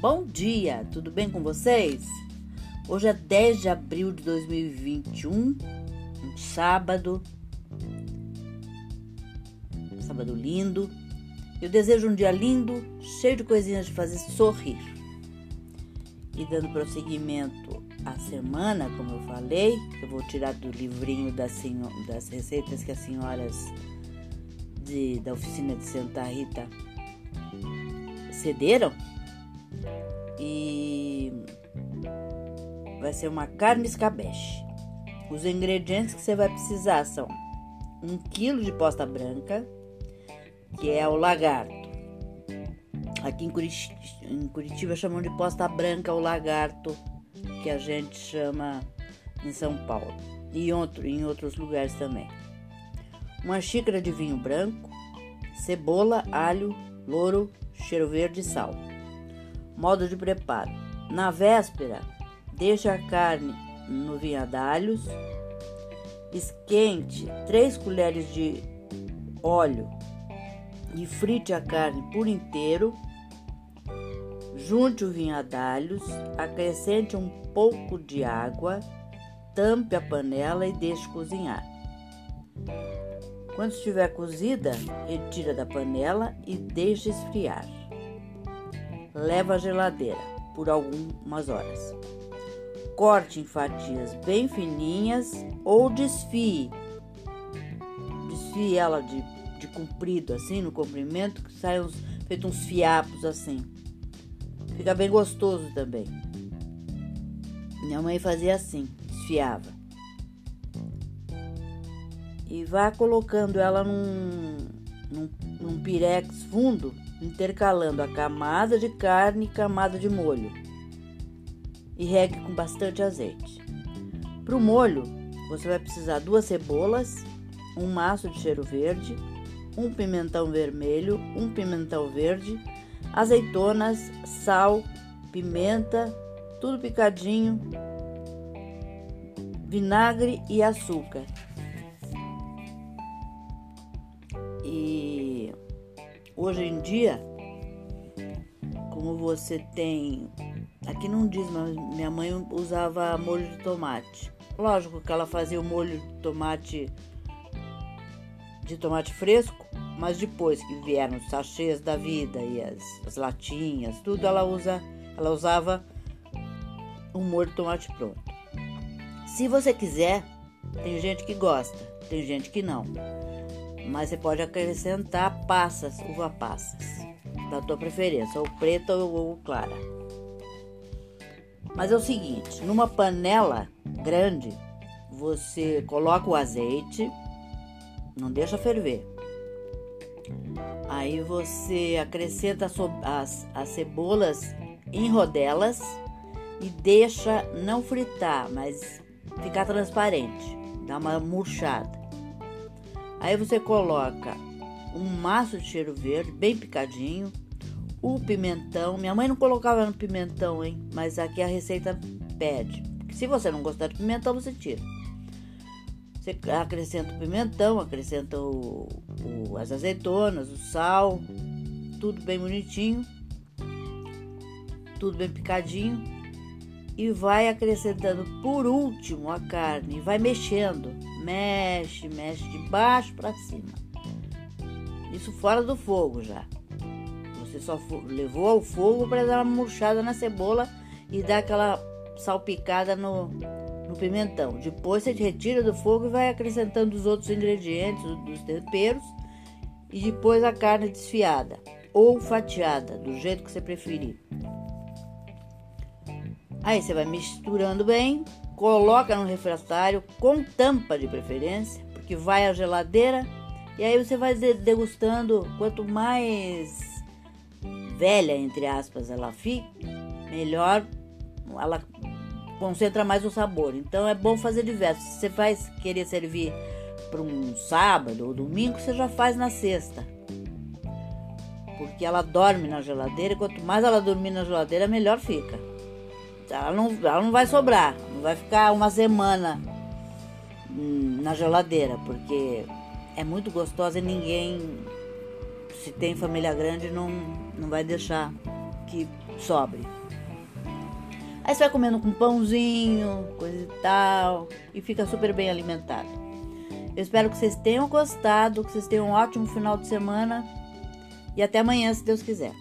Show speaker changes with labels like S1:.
S1: Bom dia, tudo bem com vocês? Hoje é 10 de abril de 2021, um sábado, sábado lindo. Eu desejo um dia lindo, cheio de coisinhas de fazer sorrir. E dando prosseguimento à semana, como eu falei, eu vou tirar do livrinho das, das receitas que as senhoras de, da oficina de Santa Rita cederam. E vai ser uma carne escabeche. Os ingredientes que você vai precisar são um quilo de posta branca, que é o lagarto. Aqui em Curitiba, em Curitiba chamam de posta branca o lagarto, que a gente chama em São Paulo e outro, em outros lugares também. Uma xícara de vinho branco, cebola, alho, louro, cheiro verde e sal. Modo de preparo: na véspera, deixe a carne no vinhadalhos, esquente 3 colheres de óleo e frite a carne por inteiro. Junte o vinhadalhos, acrescente um pouco de água, tampe a panela e deixe cozinhar. Quando estiver cozida, retira da panela e deixe esfriar leva à geladeira por algumas horas. Corte em fatias bem fininhas ou desfie. Desfie ela de, de comprido, assim, no comprimento, que sai feito uns fiapos assim. Fica bem gostoso também. Minha mãe fazia assim, desfiava. E vá colocando ela num, num, num pirex fundo intercalando a camada de carne e camada de molho. E regue com bastante azeite. Para o molho, você vai precisar duas cebolas, um maço de cheiro verde, um pimentão vermelho, um pimentão verde, azeitonas, sal, pimenta, tudo picadinho, vinagre e açúcar. Hoje em dia, como você tem. Aqui não diz, mas minha mãe usava molho de tomate. Lógico que ela fazia o molho de tomate de tomate fresco, mas depois que vieram os sachês da vida e as, as latinhas, tudo ela usa, ela usava um molho de tomate pronto. Se você quiser, tem gente que gosta, tem gente que não mas você pode acrescentar passas, uva passas, da tua preferência, ou preta ou, ou clara. Mas é o seguinte, numa panela grande, você coloca o azeite, não deixa ferver. Aí você acrescenta as, as cebolas em rodelas e deixa não fritar, mas ficar transparente, dá uma murchada. Aí você coloca um maço de cheiro verde, bem picadinho, o pimentão. Minha mãe não colocava no pimentão, hein? Mas aqui a receita pede. Se você não gostar de pimentão, você tira. Você acrescenta o pimentão, acrescenta o, o, as azeitonas, o sal, tudo bem bonitinho, tudo bem picadinho e vai acrescentando por último a carne, vai mexendo, mexe, mexe de baixo para cima. Isso fora do fogo já. Você só levou ao fogo para dar uma murchada na cebola e dar aquela salpicada no, no pimentão. Depois você retira do fogo e vai acrescentando os outros ingredientes, os temperos e depois a carne desfiada ou fatiada, do jeito que você preferir. Aí você vai misturando bem, coloca no refratário com tampa de preferência, porque vai à geladeira e aí você vai degustando. Quanto mais velha, entre aspas, ela fica, melhor ela concentra mais o sabor. Então é bom fazer diversos. Se você vai querer servir para um sábado ou domingo, você já faz na sexta. Porque ela dorme na geladeira e quanto mais ela dormir na geladeira, melhor fica ela não, ela não vai sobrar, não vai ficar uma semana na geladeira, porque é muito gostosa e ninguém, se tem família grande, não, não vai deixar que sobre. Aí você vai comendo com pãozinho, coisa e tal, e fica super bem alimentado. Eu espero que vocês tenham gostado, que vocês tenham um ótimo final de semana e até amanhã, se Deus quiser.